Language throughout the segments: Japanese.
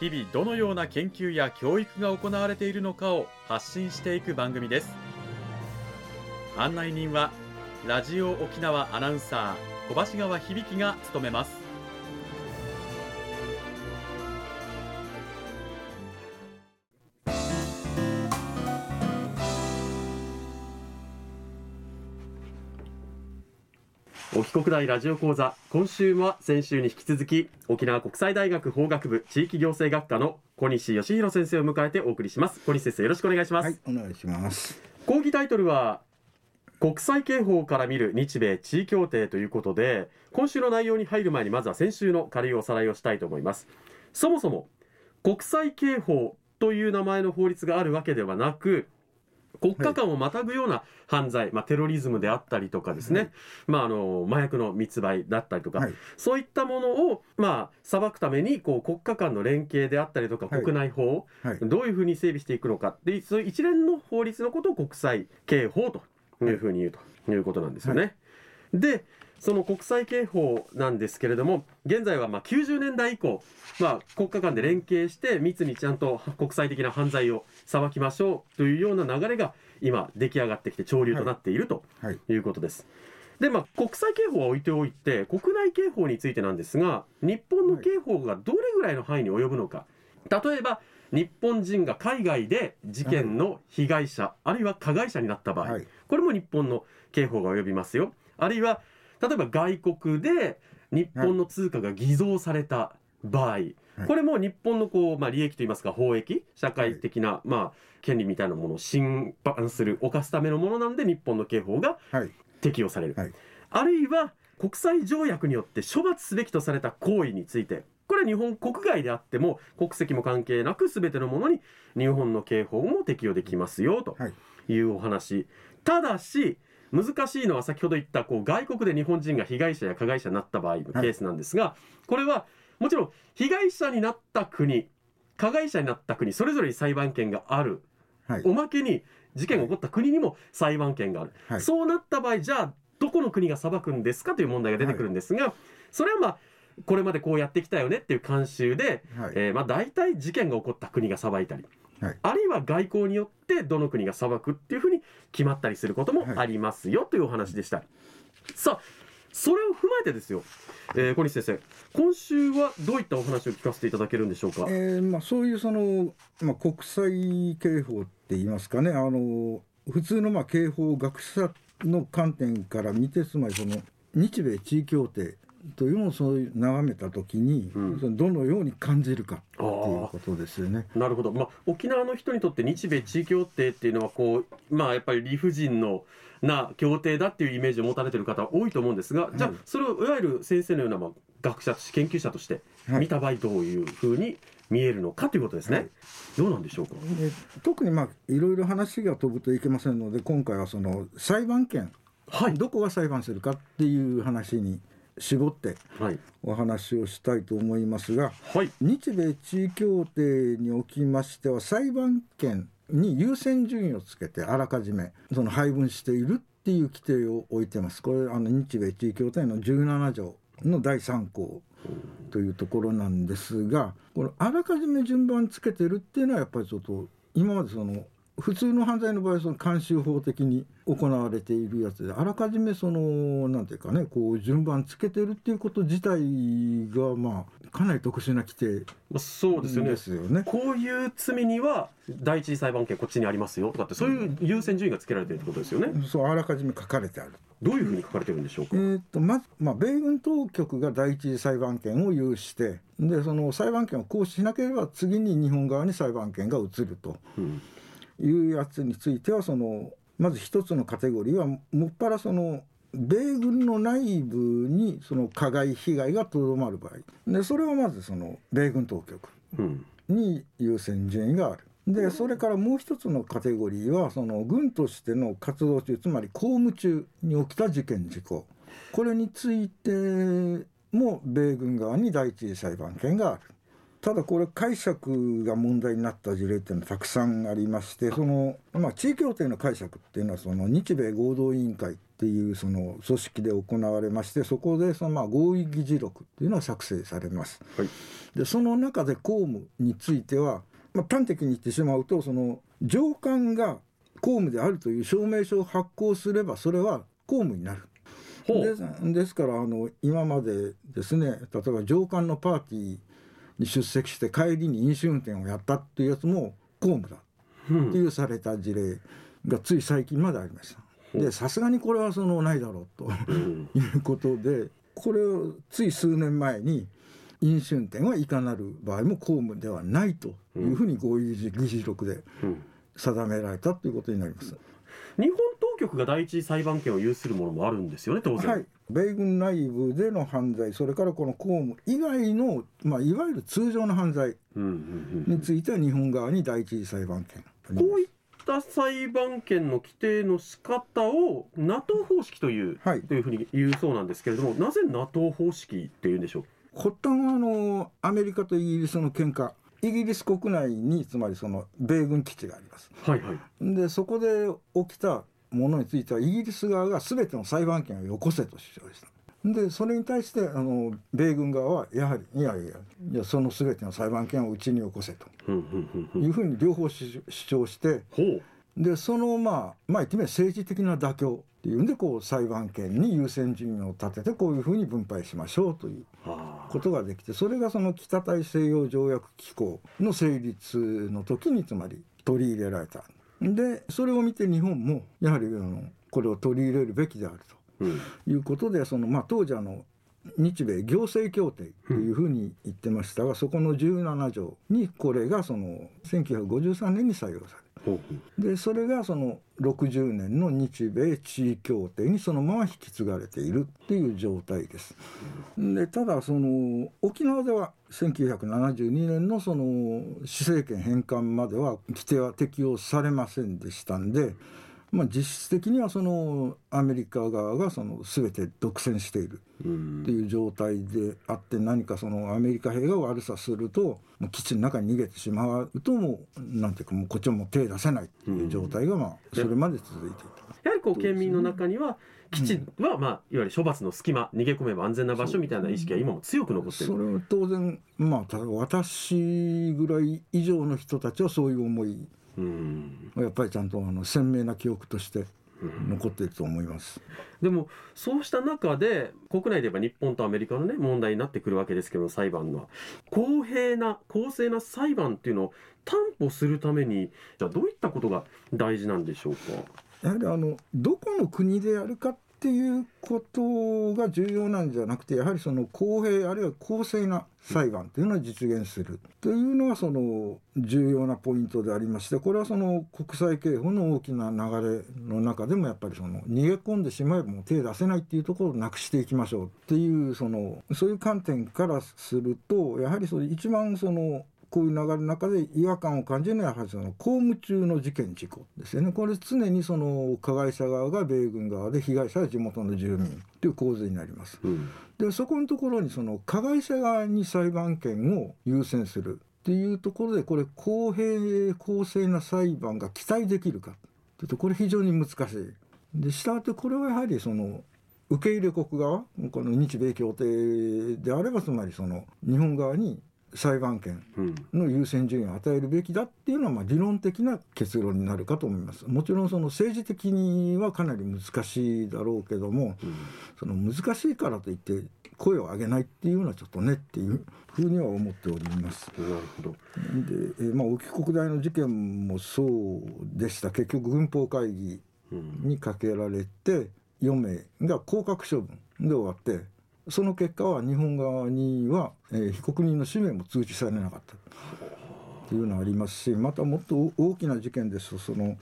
日々どのような研究や教育が行われているのかを発信していく番組です。案内人はラジオ沖縄アナウンサー小橋川響が務めます。国大ラジオ講座今週は先週に引き続き沖縄国際大学法学部地域行政学科の小西義弘先生を迎えてお送りします。小西先生よろしくお願いします、はい、お願いします。講義タイトルは国際刑法から見る日米地位協定ということで今週の内容に入る前にまずは先週の軽いおさらいをしたいと思います。そもそも国際刑法という名前の法律があるわけではなく国家間をまたぐような犯罪、まあ、テロリズムであったりとかですね、はい。まあ、あの麻薬の密売だったりとか、はい、そういったものを、まあ、裁くためにこう国家間の連携であったりとかはい。国内法、はい、どういうふうに整備していくのか。っていうそういう一連の法律のことを国際刑法というふうに言うということなんですよね。でその国際刑法なんですけれども現在はまあ90年代以降、まあ、国家間で連携して密にちゃんと国際的な犯罪を裁きましょうというような流れが今出来上がってきて潮流となっているとはい、い。うことです。でまあ、国際刑法は置いておいて国内刑法についてなんですが日本の刑法がどれぐらいの範囲に及ぶのか。例えば日本人が海外で事件の被害者、あるいは加害者になった場合、はい、これも日本の刑法が及びますよ。あるいは例えば外国で日本の通貨が偽造された場合、これも日本のこう、まあ、利益といいますか法益社会的な、まあ、権利みたいなものを侵犯する犯すためのものなんで日本の刑法がはい、適用される、はい。あるいは国際条約によって処罰すべきとされた行為についてこれは日本国外であっても国籍も関係なく全てのものに日本の刑法も適用できますよとはい。いうお話、ただし難しいのは先ほど言ったこう外国で日本人が被害者や加害者になった場合のケースなんですが、これはもちろん被害者になった国加害者になった国それぞれに裁判権がある。はい、おまけに事件が起こった国にも裁判権がある、はい。そうなった場合じゃあどこの国が裁くんですかという問題が出てくるんですが、それはまあこれまでこうやってきたよねっていう慣習で、はい、えーまあ大体事件が起こった国が裁いたり、はいあるいは外交によってどの国が裁くっていうふうに決まったりすることもありますよというお話でした。さあそれを踏まえてですよ、えー小西先生今週はどういったお話を聞かせていただけるんでしょうか？えーまあ、そういうその、まあ、国際刑法って言いますかねあの普通のまあ刑法学者の観点から見てつまりその日米地位協定というのをそういう眺めた時に、うん。どのように感じるかっていうことですよね。なるほど、まあ、沖縄の人にとって日米地位協定っていうのはこう、まあ、やっぱり理不尽のな協定だっていうイメージを持たれてる方多いと思うんですが、じゃあはいそれをいわゆる先生のような、まあ、学者として研究者としてはい。見た場合どういうふうに見えるのかということですね、はい。どうなんでしょうか？で特にまあいろいろ話が飛ぶといけませんので今回はその裁判権はい、どこが裁判するかっていう話に絞ってはい。お話をしたいと思いますがはい。日米地位協定におきましては裁判権に優先順位をつけてあらかじめその配分しているっていう規定を置いてます。これあの日米地位協定の17条の第3項というところなんですがこれあらかじめ順番つけてるっていうのはやっぱりちょっと今までその普通の犯罪の場合はその慣習法的に行われているやつであらかじめそのなんていうかねこう順番つけてるっていうこと自体がまあかなり特殊な規定まあ、そうですよねですよね。こういう罪には第一次裁判権こっちにありますよとかってそういう優先順位がつけられてるってことですよね。そうあらかじめ書かれてある。どういうふうに書かれてるんでしょうか？えー、とまず、まあ、米軍当局が第一次裁判権を有してでその裁判権を行使しなければ次に日本側に裁判権が移るとうんいうやつについてはそのまず一つのカテゴリーはもっぱらその米軍の内部にその加害被害がとどまる場合。でそれはまずその米軍当局に優先順位がある。でそれからもう一つのカテゴリーはその軍としての活動中つまり公務中に起きた事件事故。これについても米軍側に第一裁判権がある。ただこれ解釈が問題になった事例っていうのはたくさんありましてその、まあ、地位協定の解釈っていうのはその日米合同委員会っていうその組織で行われましてそこでそのまあ合意議事録っていうのは作成されます。はい、でその中で公務については、まあ、端的に言ってしまうとその上官が公務であるという証明書を発行すればそれは公務になる。ですですからあの今までですね例えば上官のパーティーに出席して帰りに飲酒運転をやったっていうやつも公務だ。っていうされた事例がつい最近までありました。でさすがにこれはそのないだろうということでこれをつい数年前に飲酒運転はいかなる場合も公務ではないというふうに合意議事録で定められたということになります。日本当局が第一裁判権を有するものもあるんですよね当然。はい。米軍内部での犯罪それからこの公務以外の、まあ、いわゆる通常の犯罪については日本側に第一次裁判権こういった裁判権の規定の仕方を NATO 方式という、はい、というふうに言うそうなんですけれどもなぜ NATO 方式っていうんでしょう？発端はあのアメリカとイギリスの喧嘩。イギリス国内につまりその米軍基地があります。はいはい、でそこで起きたものについてはイギリス側が全ての裁判権をよこせと主張した。でそれに対してあの米軍側はやはりいやいやいやその全ての裁判権をうちによこせと。いうふうに両方主張してでそのまあまあ言ってみれば政治的な妥協っていうんでこう裁判権に優先順位を立ててこういうふうに分配しましょうということができてそれがその北大西洋条約機構の成立の時につまり取り入れられたでそれを見て日本もやはりあのこれを取り入れるべきであるということで、うん、そのまあ、当時あの日米行政協定というふうに言ってましたが、うん、そこの17条にこれがその1953年に採用されでそれがその60年の日米地位協定にそのまま引き継がれているっていう状態です。でただその沖縄では1972年のその施政権返還までは規定は適用されませんでしたんで。まあ、実質的にはそのアメリカ側がその全て独占しているっていう状態であって何かそのアメリカ兵が悪さすると基地の中に逃げてしまうともうなんていうかもうこっちも手出せないっていう状態がまあそれまで続いていた。やはりこう県民の中には基地はまあいわゆる処罰の隙間逃げ込めば安全な場所みたいな意識は今も強く残ってる。それは当然まあ私ぐらい以上の人たちはそういう思いやっぱりちゃんとあの鮮明な記憶として残っていると思います、でもそうした中で国内で言えば日本とアメリカのね問題になってくるわけですけど裁判の公平な公正な裁判っていうのを担保するためにじゃあどういったことが大事なんでしょうか？やはりあのどこの国でやるかっていうことが重要なんじゃなくてやはりその公平あるいは公正な裁判というのを実現するというのがその重要なポイントでありましてこれはその国際刑法の大きな流れの中でもやっぱりその逃げ込んでしまえばもう手出せないっていうところをなくしていきましょうっていうそのそういう観点からするとやはりその一番そのこういう流れの中で違和感を感じるのはやはりその公務中の事件事故ですよねこれ常にその加害者側が米軍側で被害者は地元の住民という構図になります。うん、でそこのところにその加害者側に裁判権を優先するっていうところでこれ公平公正な裁判が期待できるかというとこれ非常に難しい。でしたがってこれはやはりその受け入れ国側この日米協定であればつまりその日本側に裁判権の優先順位を与えるべきだっていうのはまあ理論的な結論になるかと思います。もちろんその政治的にはかなり難しいだろうけども、その難しいからといって声を上げないっていうのはちょっとねっていうふうには思っております。なるほど。で、まあ、沖国大の事件もそうでした。結局軍法会議にかけられて4名が降格処分で終わってその結果は日本側には、えー、被告人の氏名も通知されなかった。っていうのがありますしまたもっと大きな事件です。とその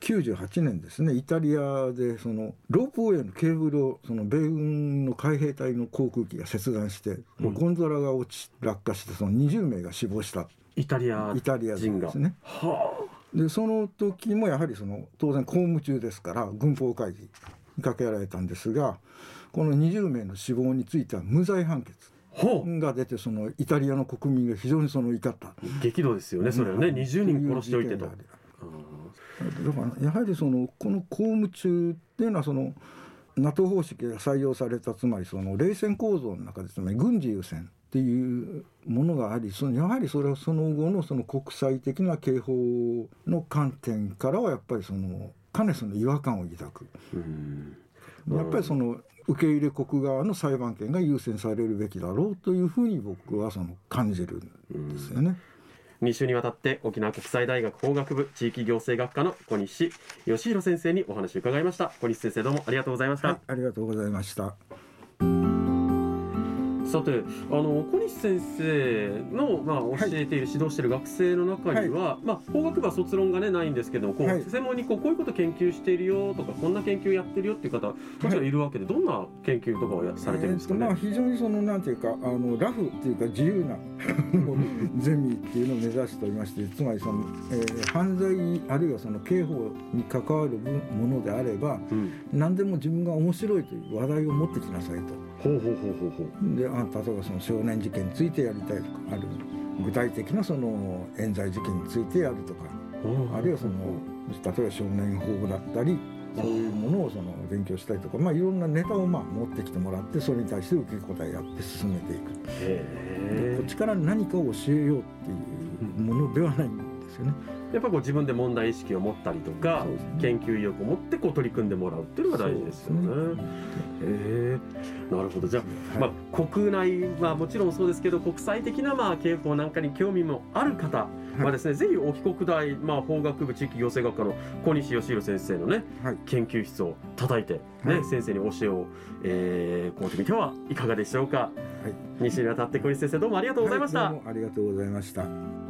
98年ですね。イタリアでそのロープウェイのケーブルをその米軍の海兵隊の航空機が切断して、うん、ゴンドラが落ち落下してその20名が死亡した。イタリアイタリア人ですね。はあ、でその時もやはりその当然公務中ですから軍法会議にかけられたんですがこの20名の死亡については無罪判決。が出てそのイタリアの国民が非常にその怒った激怒ですよねそれはね、うん、20人殺しておいてと。だからやはりそのこの公務中っていうのはその NATO 方式が採用されたつまりその冷戦構造の中でつまり軍事優先っていうものがありそのやはりそれはその後のその国際的な刑法の観点からはやっぱりそのかなりその違和感を抱く。やっぱりその受け入れ国側の裁判権が優先されるべきだろうというふうに僕はその感じるんですよね。2週にわたって沖縄国際大学法学部地域行政学科の小西義弘先生にお話を伺いました。小西先生どうもありがとうございました、はい、ありがとうございましたさてあの小西先生の、まあ、教えている、はい、指導している学生の中には、はい、まあ、法学部は卒論が、ね、ないんですけどこう、はい、専門にこうこういうこと研究しているよとかこんな研究やってるよっていう方もちろんいるわけで、どんな研究とかをやされてるんですかね、えー、まあ、非常にそのなんていうかあのラフっていうか自由な ゼミっていうのを目指しておりましてつまりその、えー、犯罪あるいはその刑法に関わるものであれば、うん、何でも自分が面白いという話題を持ってきなさいと。ほうほうほうほうほう。であ例えばその少年事件についてやりたいとかある具体的なその冤罪事件についてやるとかあるいはその例えば少年法だったりそういうものをその勉強したりとか、まあ、いろんなネタをまあ持ってきてもらってそれに対して受け答えやって進めていく。こっちから何かを教えようっていうものではない。んですよね。やっぱこう自分で問題意識を持ったりとか、ね、研究意欲を持ってこう取り組んでもらうっていうのが大事ですよね。ねえー、なるほどじゃあ、はい、まあ、国内はもちろんそうですけど国際的なまあ刑法なんかに興味もある方はですね、はい、ぜひ沖国大、まあ、法学部地域行政学科の小西義弘先生のね、はい、研究室を叩いてね、はい、先生に教えを、えー、こうてみてはいかがでしょうか。はい、2週にわたって小西先生どうもありがとうございました。ありがとうございました。